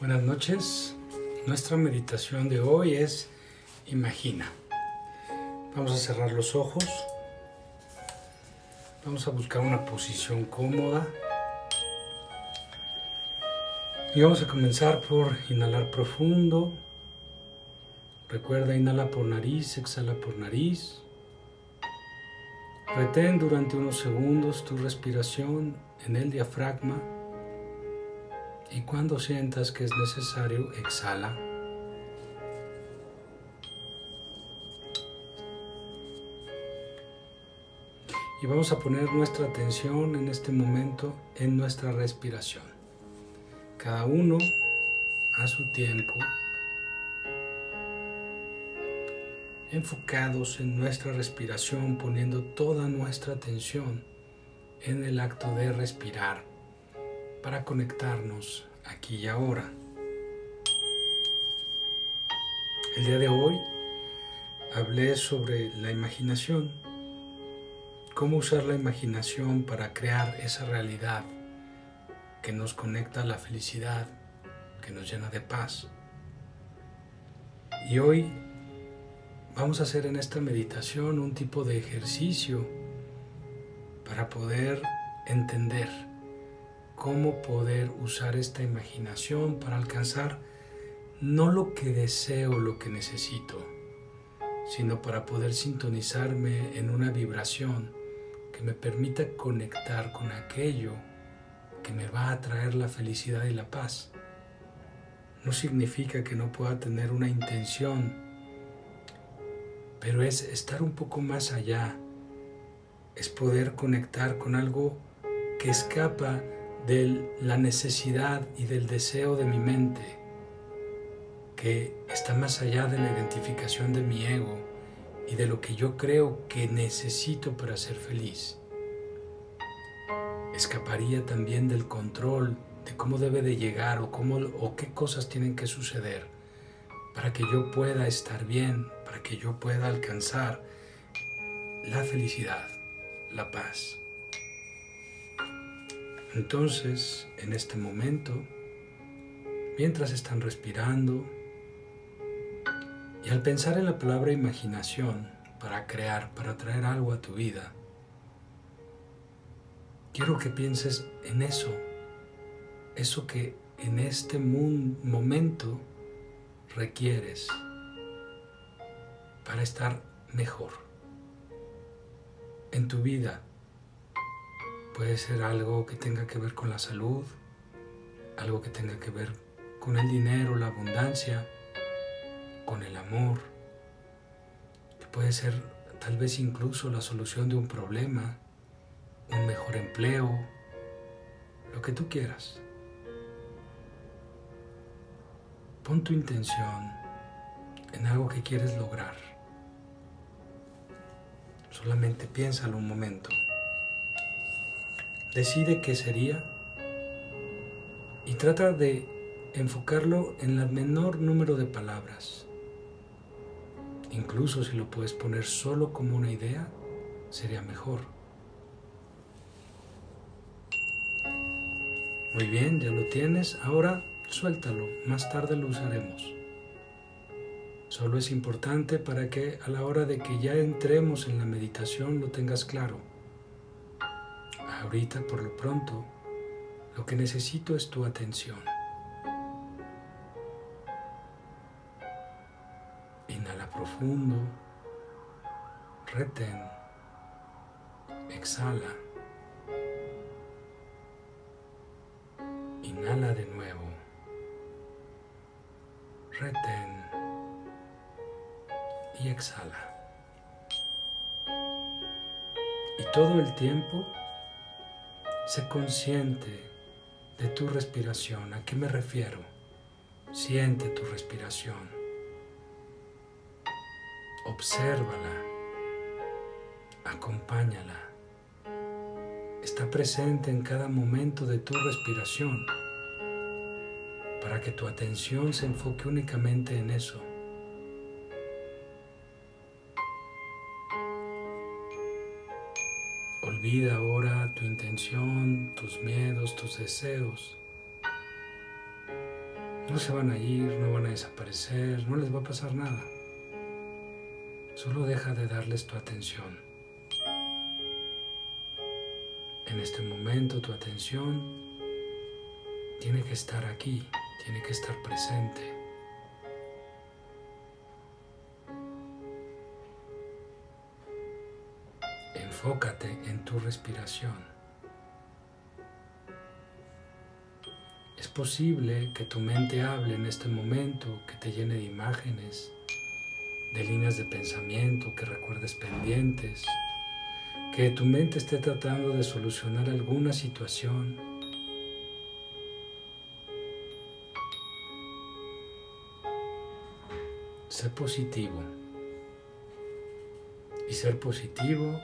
Buenas noches. Nuestra meditación de hoy es imagina. Vamos a cerrar los ojos. Vamos a buscar una posición cómoda. Y vamos a comenzar por inhalar profundo. Recuerda, inhala por nariz, exhala por nariz. Retén durante unos segundos tu respiración en el diafragma y cuando sientas que es necesario, exhala. Y vamos a poner nuestra atención en este momento en nuestra respiración. Cada uno a su tiempo, enfocados en nuestra respiración, poniendo toda nuestra atención en el acto de respirar para conectarnos aquí y ahora. El día de hoy hablé sobre la imaginación, cómo usar la imaginación para crear esa realidad que nos conecta a la felicidad, que nos llena de paz. Y hoy vamos a hacer en esta meditación un tipo de ejercicio para poder entender cómo poder usar esta imaginación para alcanzar no lo que deseo, lo que necesito, sino para poder sintonizarme en una vibración que me permita conectar con aquello que me va a traer la felicidad y la paz. No significa que no pueda tener una intención, pero es estar un poco más allá, es poder conectar con algo que escapa de la necesidad y del deseo de mi mente, que está más allá de la identificación de mi ego y de lo que yo creo que necesito para ser feliz. Escaparía también del control de cómo debe de llegar o, cómo, o qué cosas tienen que suceder para que yo pueda estar bien, para que yo pueda alcanzar la felicidad, la paz. Entonces, en este momento, mientras están respirando, y al pensar en la palabra imaginación para crear, para traer algo a tu vida, quiero que pienses en eso, eso que en este momento requieres para estar mejor en tu vida Puede ser algo que tenga que ver con la salud, algo que tenga que ver con el dinero, la abundancia, con el amor. puede ser tal vez incluso la solución de un problema, un mejor empleo, lo que tú quieras. Pon tu intención en algo que quieres lograr. Solamente piénsalo un momento. Decide qué sería y trata de enfocarlo en el menor número de palabras. Incluso si lo puedes poner solo como una idea, sería mejor. Muy bien, ya lo tienes. Ahora suéltalo. Más tarde lo usaremos. Solo es importante para que a la hora de que ya entremos en la meditación lo tengas claro. Ahorita, por lo pronto, lo que necesito es tu atención. Inhala profundo, retén, exhala. Inhala de nuevo, retén y exhala. Y todo el tiempo Sé consciente de tu respiración. ¿A qué me refiero? Siente tu respiración. Obsérvala. Acompáñala. Está presente en cada momento de tu respiración para que tu atención se enfoque únicamente en eso. Olvida ahora tu intención, tus miedos, tus deseos. No se van a ir, no van a desaparecer, no les va a pasar nada. Solo deja de darles tu atención. En este momento tu atención tiene que estar aquí, tiene que estar presente. Enfócate en tu respiración. Posible que tu mente hable en este momento, que te llene de imágenes, de líneas de pensamiento, que recuerdes pendientes, que tu mente esté tratando de solucionar alguna situación. Sé positivo. Y ser positivo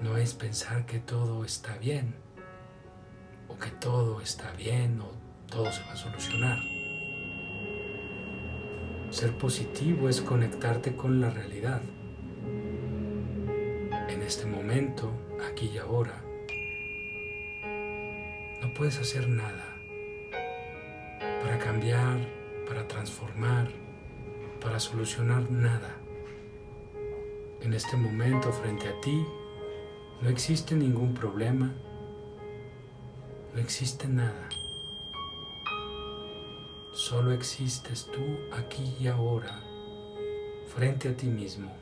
no es pensar que todo está bien que todo está bien o todo se va a solucionar. Ser positivo es conectarte con la realidad. En este momento, aquí y ahora, no puedes hacer nada para cambiar, para transformar, para solucionar nada. En este momento frente a ti no existe ningún problema, no existe nada. Solo existes tú aquí y ahora, frente a ti mismo.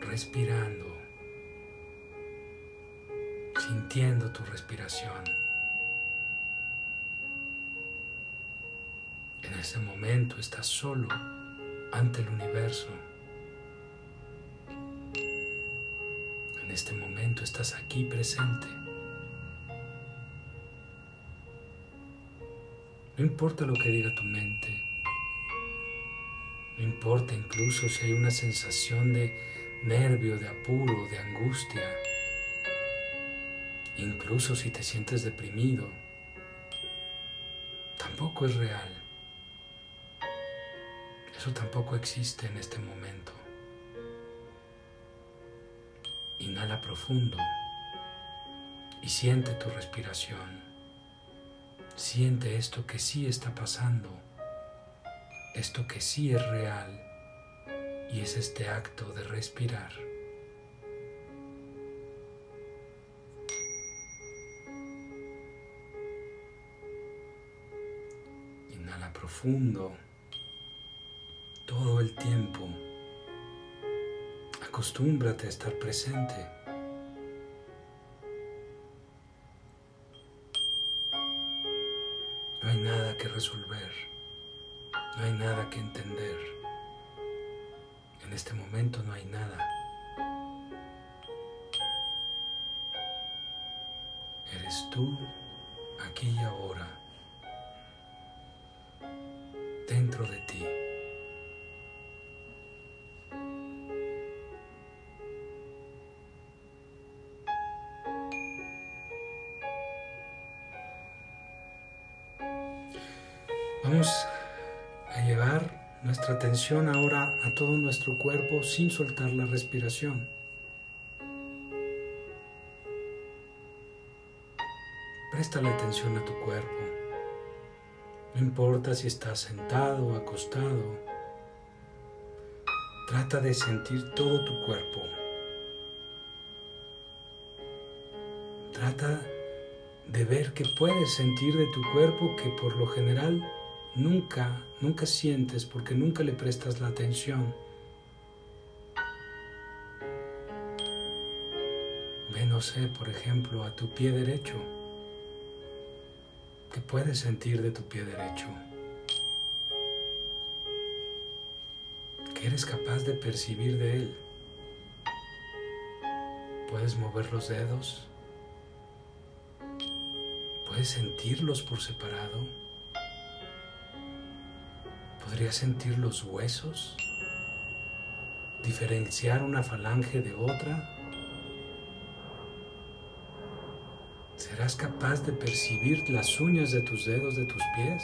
Respirando, sintiendo tu respiración. En ese momento estás solo ante el universo. Este momento estás aquí presente. No importa lo que diga tu mente, no importa incluso si hay una sensación de nervio, de apuro, de angustia, incluso si te sientes deprimido, tampoco es real. Eso tampoco existe en este momento. Inhala profundo y siente tu respiración. Siente esto que sí está pasando, esto que sí es real y es este acto de respirar. Inhala profundo todo el tiempo Acostúmbrate a estar presente. No hay nada que resolver, no hay nada que entender. En este momento no hay nada. Vamos a llevar nuestra atención ahora a todo nuestro cuerpo sin soltar la respiración. Presta la atención a tu cuerpo. No importa si estás sentado o acostado. Trata de sentir todo tu cuerpo. Trata de ver que puedes sentir de tu cuerpo que por lo general nunca, nunca sientes porque nunca le prestas la atención. Ve, no sé, por ejemplo, a tu pie derecho. ¿Qué puedes sentir de tu pie derecho? ¿Qué eres capaz de percibir de él? ¿Puedes mover los dedos? ¿Puedes sentirlos por separado? ¿Podrías sentir los huesos? ¿Diferenciar una falange de otra? ¿Serás capaz de percibir las uñas de tus dedos de tus pies?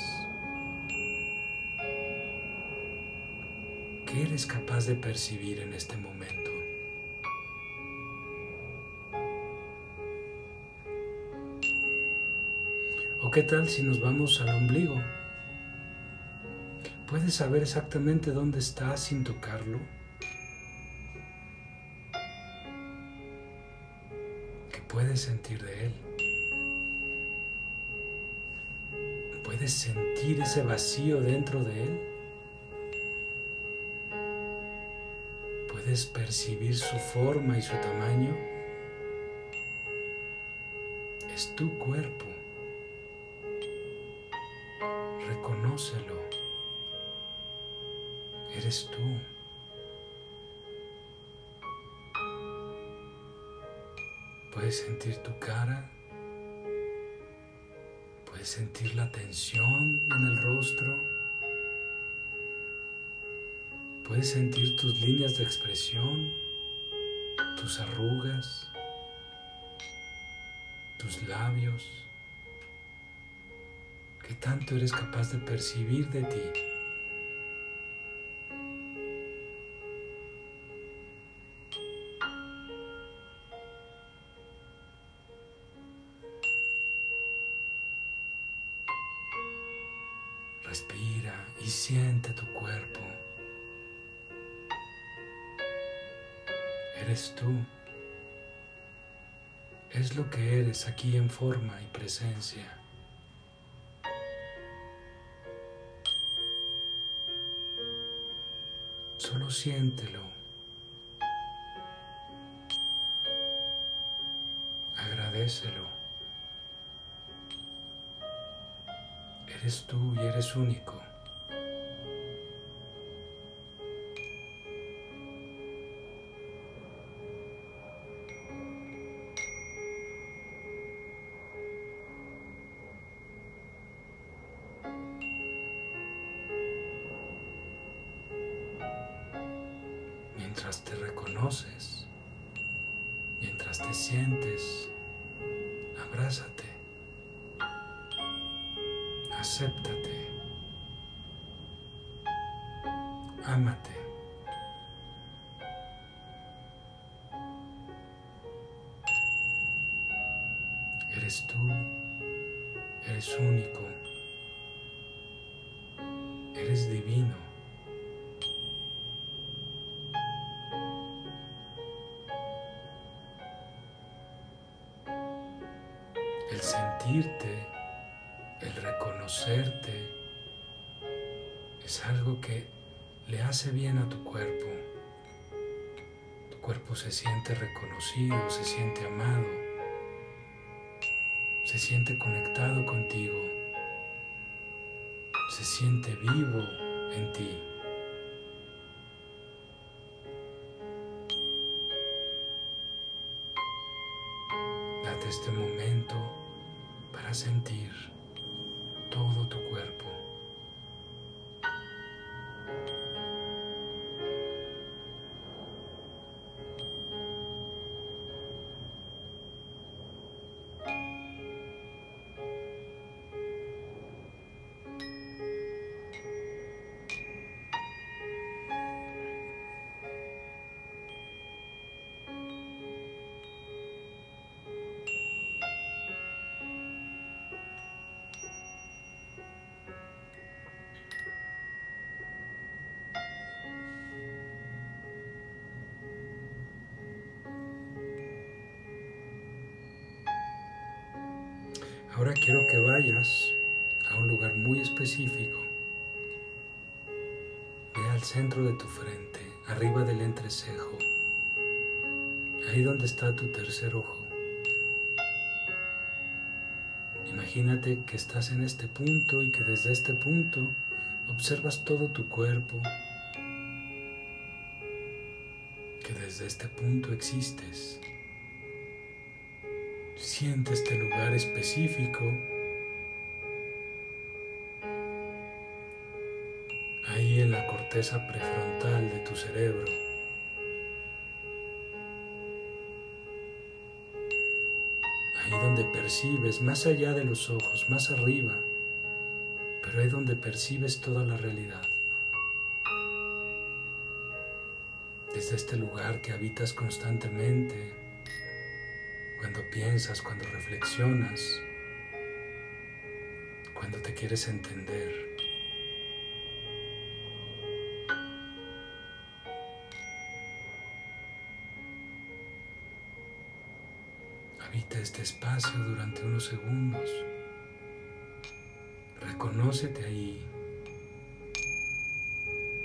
¿Qué eres capaz de percibir en este momento? qué tal si nos vamos al ombligo? ¿Puedes saber exactamente dónde está sin tocarlo? ¿Qué puedes sentir de él? ¿Puedes sentir ese vacío dentro de él? ¿Puedes percibir su forma y su tamaño? Es tu cuerpo. Reconócelo. Tú. Puedes sentir tu cara. Puedes sentir la tensión en el rostro. Puedes sentir tus líneas de expresión, tus arrugas, tus labios. ¿Qué tanto eres capaz de percibir de ti? Aquí en forma y presencia. Solo siéntelo. Agradecelo. Eres tú y eres único. Acéptate, ámate. Eres tú, eres único, eres divino. sentirte, es algo que le hace bien a tu cuerpo. Tu cuerpo se siente reconocido, se siente amado, se siente conectado contigo, se siente vivo en ti. Date este momento para sentir quiero que vayas a un lugar muy específico. Ve al centro de tu frente, arriba del entrecejo, ahí donde está tu tercer ojo. Imagínate que estás en este punto y que desde este punto observas todo tu cuerpo, que desde este punto existes. Siente este lugar específico. Ahí en la corteza prefrontal de tu cerebro. Ahí donde percibes, más allá de los ojos, más arriba, pero ahí donde percibes toda la realidad. Desde este lugar que habitas constantemente, cuando piensas, cuando reflexionas, cuando te quieres entender. Habita este espacio durante unos segundos. Reconócete ahí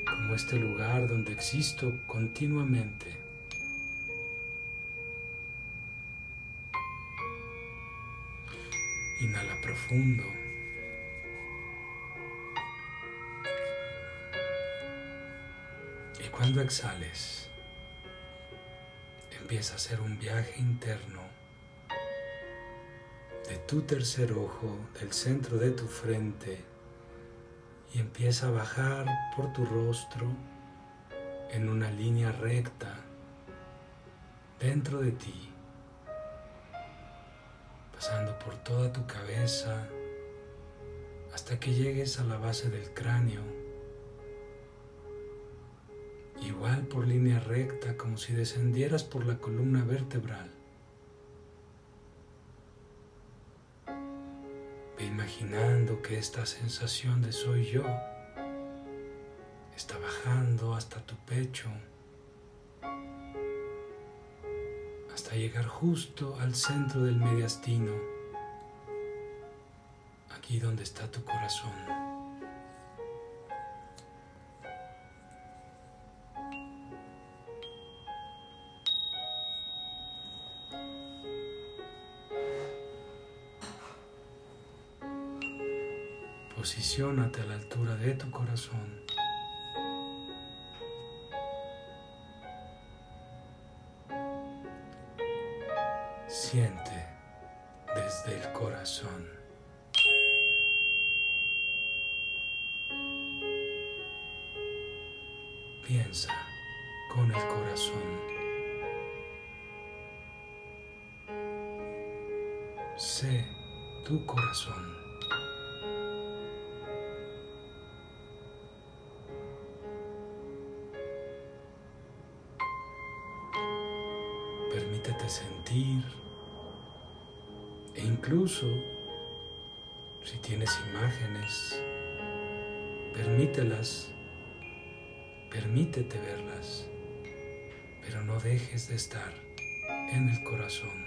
como este lugar donde existo continuamente. Y cuando exhales, empieza a hacer un viaje interno de tu tercer ojo, del centro de tu frente, y empieza a bajar por tu rostro en una línea recta dentro de ti, pasando por toda tu cabeza hasta que llegues a la base del cráneo, igual por línea recta como si descendieras por la columna vertebral. imaginando que esta sensación de soy yo está bajando hasta tu pecho, hasta llegar justo al centro del mediastino, aquí donde está tu corazón. Posiciónate a la altura de tu corazón. Siente desde el corazón. Piensa con el corazón. Sé tu corazón. Permítete sentir incluso si tienes imágenes, permítelas, permítete verlas, pero no dejes de estar en el corazón.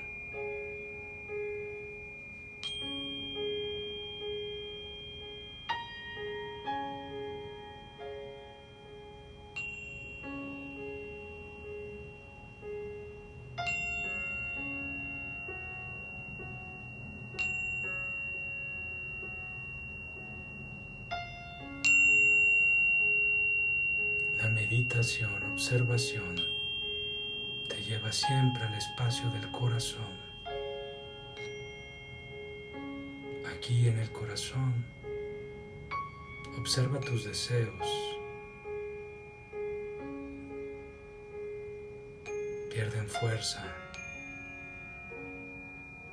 Observación, te lleva siempre al espacio del corazón. Aquí en el corazón, observa tus deseos. Pierden fuerza,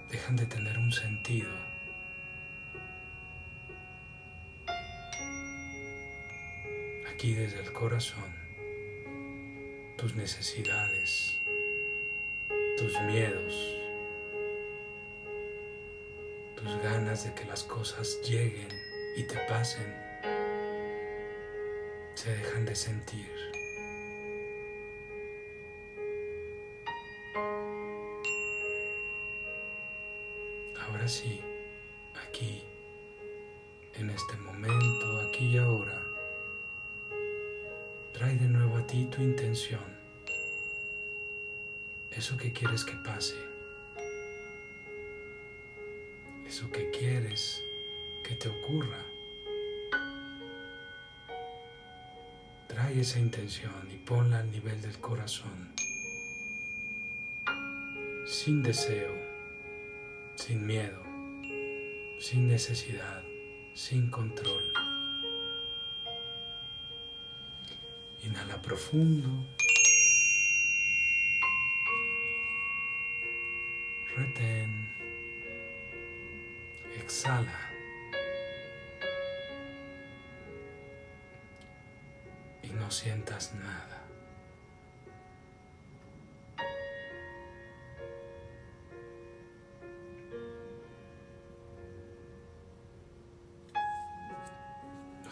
dejan de tener un sentido. aquí desde el corazón tus necesidades, tus miedos, tus ganas de que las cosas lleguen y te pasen, se dejan de sentir. Ahora sí, aquí, en este momento, aquí y ahora, Trae de nuevo a ti tu intención, eso que quieres que pase, eso que quieres que te ocurra. Trae esa intención y ponla al nivel del corazón, sin deseo, sin miedo, sin necesidad, sin control. Profundo. Retén. Exhala. Y no sientas nada.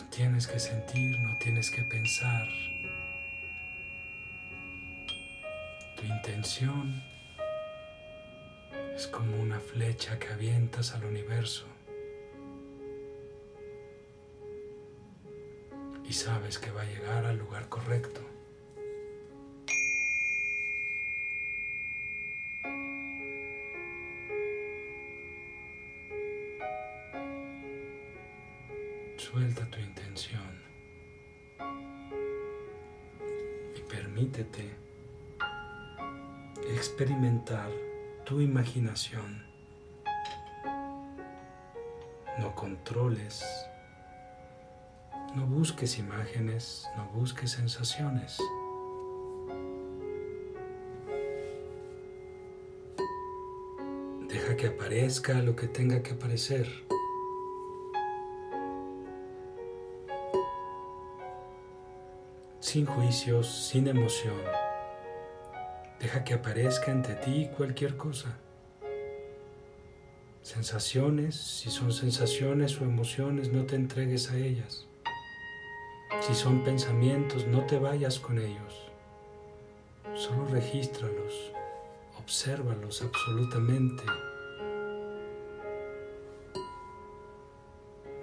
tienes que sentir, no tienes que pensar. Tu intención es como una flecha que avientas al universo. Y sabes que va a llegar al lugar correcto. Tu imaginación. No controles, no busques imágenes, no busques sensaciones. Deja que aparezca lo que tenga que aparecer. Sin juicios, sin emoción. Deja que aparezca ante ti cualquier cosa. Sensaciones, si son sensaciones o emociones, no te entregues a ellas. Si son pensamientos, no te vayas con ellos. Solo regístralos, obsérvalos absolutamente.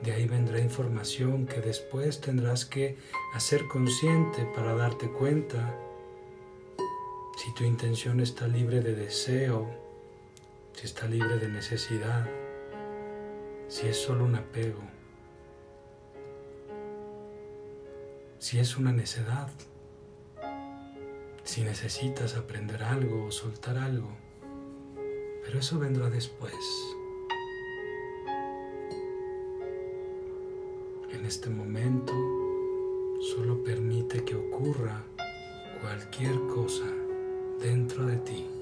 De ahí vendrá información que después tendrás que hacer consciente para darte cuenta tu intención está libre de deseo, si está libre de necesidad, si es solo un apego, si es una necedad, si necesitas aprender algo o soltar algo, pero eso vendrá después. En este momento solo permite que ocurra cualquier cosa dentro de ti.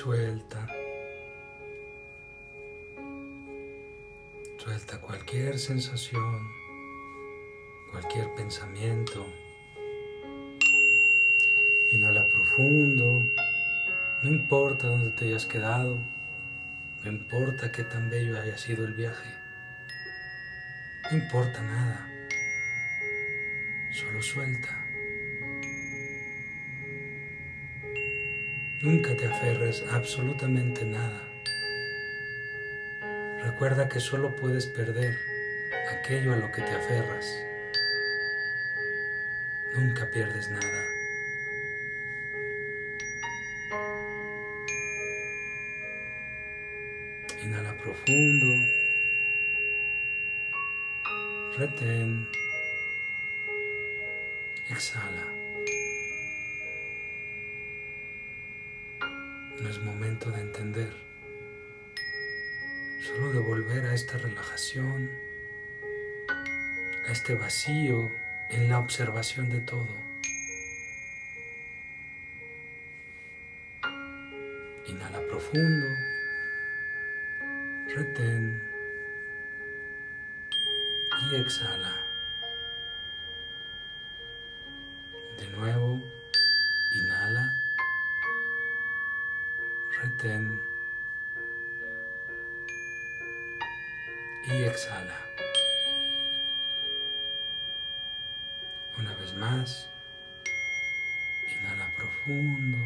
Suelta. Suelta cualquier sensación, cualquier pensamiento. Inhala profundo. No importa dónde te hayas quedado. No importa qué tan bello haya sido el viaje. No importa nada. Solo suelta. Nunca te aferres a absolutamente nada. Recuerda que solo puedes perder aquello a lo que te aferras. Nunca pierdes nada. Inhala profundo. Retén. Exhala. De entender, solo de volver a esta relajación, a este vacío en la observación de todo. Inhala profundo, retén y exhala. De nuevo, retén y exhala. Una vez más, inhala profundo,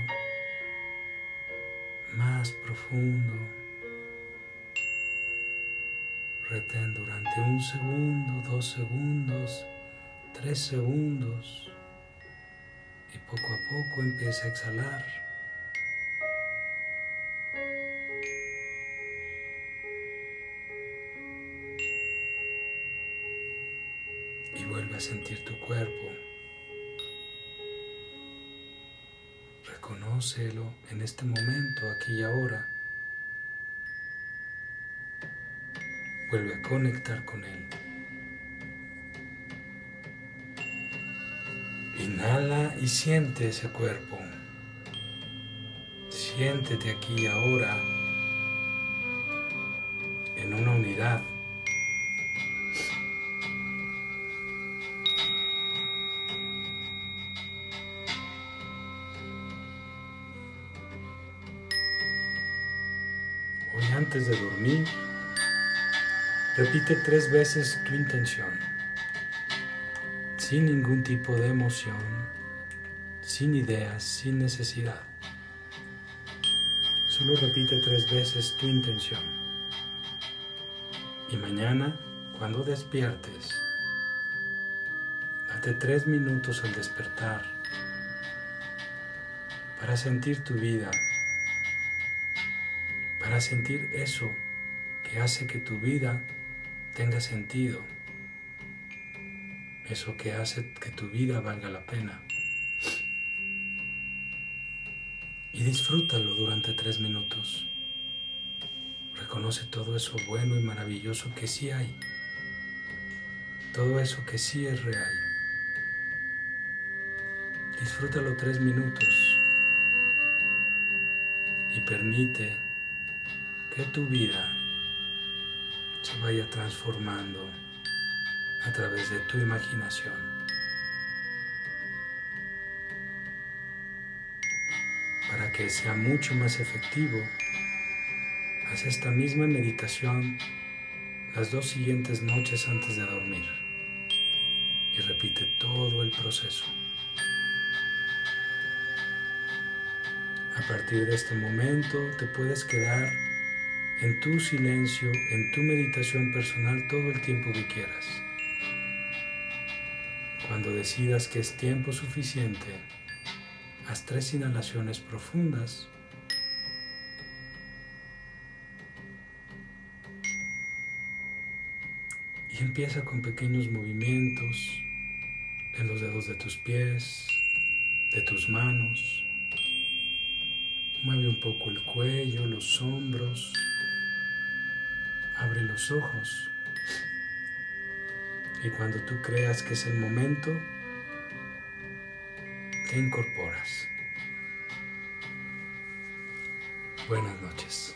más profundo. Retén durante un segundo, dos segundos, tres segundos y poco a poco empieza a exhalar. A sentir tu cuerpo. Reconócelo en este momento, aquí y ahora. Vuelve a conectar con él. Inhala y siente ese cuerpo. Siéntete aquí y ahora en una unidad. Antes de dormir, repite tres veces tu intención, sin ningún tipo de emoción, sin ideas, sin necesidad. Solo repite tres veces tu intención. Y mañana, cuando despiertes, date tres minutos al despertar para sentir tu vida para sentir eso que hace que tu vida tenga sentido, eso que hace que tu vida valga la pena. Y disfrútalo durante tres minutos. Reconoce todo eso bueno y maravilloso que sí hay, todo eso que sí es real. Disfrútalo tres minutos y permite que tu vida se vaya transformando a través de tu imaginación. Para que sea mucho más efectivo, haz esta misma meditación las dos siguientes noches antes de dormir y repite todo el proceso. A partir de este momento te puedes quedar en tu silencio, en tu meditación personal todo el tiempo que quieras. Cuando decidas que es tiempo suficiente, haz tres inhalaciones profundas. Y empieza con pequeños movimientos en los dedos de tus pies, de tus manos. Mueve un poco el cuello, los hombros. Abre los ojos y cuando tú creas que es el momento, te incorporas. Buenas noches.